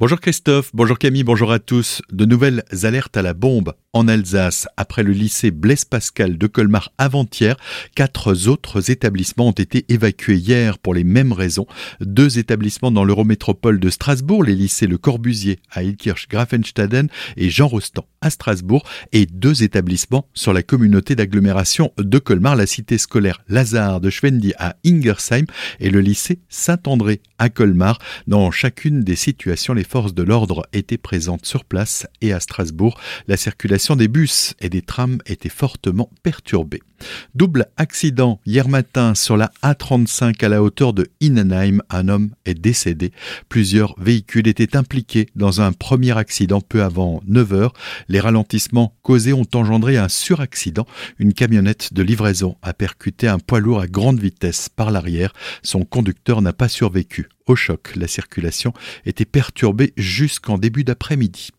Bonjour Christophe, bonjour Camille, bonjour à tous. De nouvelles alertes à la bombe en Alsace. Après le lycée Blaise Pascal de Colmar avant-hier, quatre autres établissements ont été évacués hier pour les mêmes raisons. Deux établissements dans l'Eurométropole de Strasbourg, les lycées Le Corbusier à Ilkirch Grafenstaden et Jean Rostand à Strasbourg et deux établissements sur la communauté d'agglomération de Colmar, la cité scolaire Lazare de Schwendi à Ingersheim et le lycée Saint-André à Colmar. Dans chacune des situations, les forces de l'ordre étaient présentes sur place et à Strasbourg, la circulation des bus et des trams était fortement perturbée. Double accident hier matin sur la A35 à la hauteur de Innenheim. Un homme est décédé. Plusieurs véhicules étaient impliqués dans un premier accident peu avant 9 heures. Les ralentissements causés ont engendré un suraccident. Une camionnette de livraison a percuté un poids lourd à grande vitesse par l'arrière. Son conducteur n'a pas survécu. Au choc, la circulation était perturbée jusqu'en début d'après-midi.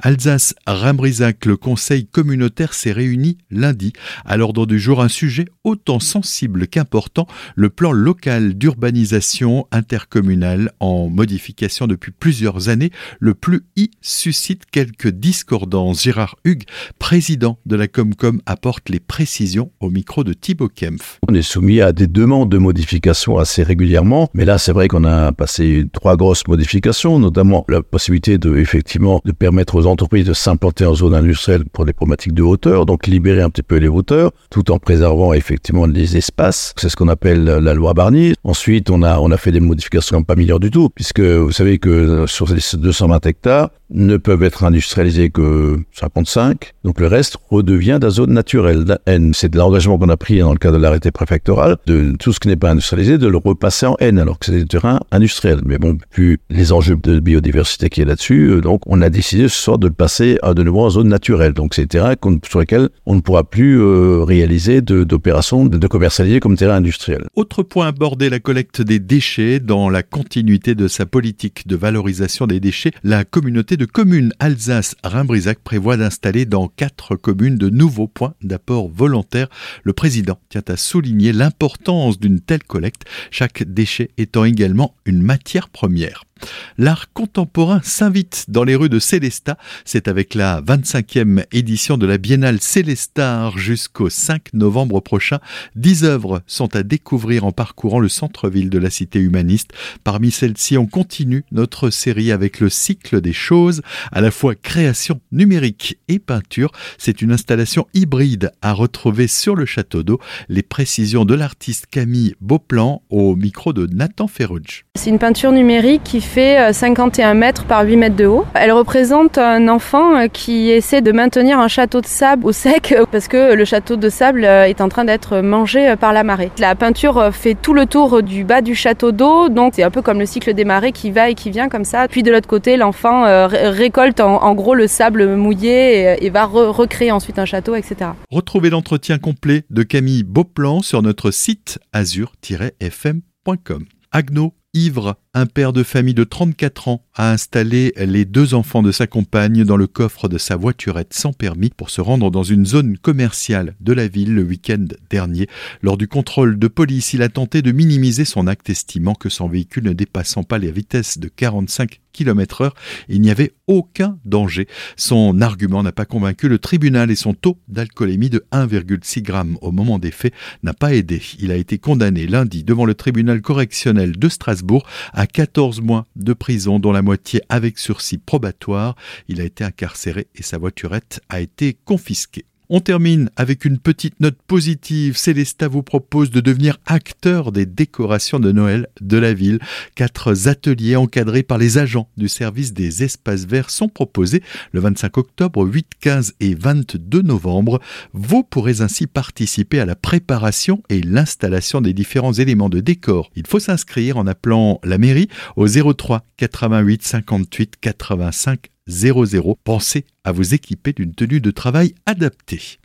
Alsace-Rimbrisac, le conseil communautaire s'est réuni lundi. À l'ordre du jour, un sujet autant sensible qu'important, le plan local d'urbanisation intercommunale en modification depuis plusieurs années. Le plus I suscite quelques discordances. Gérard Hugues, président de la Comcom, apporte les précisions au micro de Thibaut Kempf. On est soumis à des demandes de modification assez régulièrement, mais là, c'est vrai qu'on a passé trois grosses modifications, notamment la possibilité de, effectivement, de permettre permettre aux entreprises de s'implanter en zone industrielle pour les problématiques de hauteur, donc libérer un petit peu les hauteurs, tout en préservant effectivement les espaces. C'est ce qu'on appelle la loi Barnier. Ensuite, on a, on a fait des modifications pas meilleures du tout, puisque vous savez que sur ces 220 hectares, ne peuvent être industrialisés que 55. Donc le reste redevient de la zone naturelle, la N. C'est de l'engagement qu'on a pris dans le cadre de l'arrêté préfectoral, de tout ce qui n'est pas industrialisé, de le repasser en N, alors que c'est des terrains industriels. Mais bon, vu les enjeux de biodiversité qui est là-dessus, euh, donc on a décidé ce soir de passer à de nouveau en zone naturelle. Donc c'est des terrains sur lesquels on ne pourra plus euh, réaliser d'opérations de, commercialiser comme terrain industriel. Autre point abordé, la collecte des déchets dans la continuité de sa politique de valorisation des déchets, la communauté de communes Alsace-Rhin-Brisac prévoit d'installer dans quatre communes de nouveaux points d'apport volontaire. Le président tient à souligner l'importance d'une telle collecte, chaque déchet étant également une matière première. L'art contemporain s'invite dans les rues de C'est avec la 25e édition de la Biennale Célestar jusqu'au 5 novembre prochain. Dix œuvres sont à découvrir en parcourant le centre-ville de la cité humaniste. Parmi celles-ci, on continue notre série avec le cycle des choses, à la fois création numérique et peinture. C'est une installation hybride à retrouver sur le château d'eau. Les précisions de l'artiste Camille Beauplan au micro de Nathan Ferruge. C'est une peinture numérique qui fait 51 euh, mètres par 8 mètres de haut. Elle représente un enfant euh, qui essaie de maintenir un château de sable au sec euh, parce que le château de sable est en train d'être mangé par la marée. La peinture fait tout le tour du bas du château d'eau, donc c'est un peu comme le cycle des marées qui va et qui vient comme ça. Puis de l'autre côté, l'enfant récolte en, gros le sable mouillé et, va recréer ensuite un château, etc. Retrouvez l'entretien complet de Camille Beauplan sur notre site azur-fm.com. Agno ivre un père de famille de 34 ans a installé les deux enfants de sa compagne dans le coffre de sa voiturette sans permis pour se rendre dans une zone commerciale de la ville le week-end dernier. Lors du contrôle de police, il a tenté de minimiser son acte estimant que son véhicule ne dépassant pas les vitesses de 45 km heure, il n'y avait aucun danger. Son argument n'a pas convaincu le tribunal et son taux d'alcoolémie de 1,6 g au moment des faits n'a pas aidé. Il a été condamné lundi devant le tribunal correctionnel de Strasbourg à 14 mois de prison, dont la moitié avec sursis probatoire. Il a été incarcéré et sa voiturette a été confisquée. On termine avec une petite note positive. Célesta vous propose de devenir acteur des décorations de Noël de la ville. Quatre ateliers encadrés par les agents du service des espaces verts sont proposés le 25 octobre, 8, 15 et 22 novembre. Vous pourrez ainsi participer à la préparation et l'installation des différents éléments de décor. Il faut s'inscrire en appelant la mairie au 03 88 58 85 00. Pensez à vous équiper d'une tenue de travail adaptée.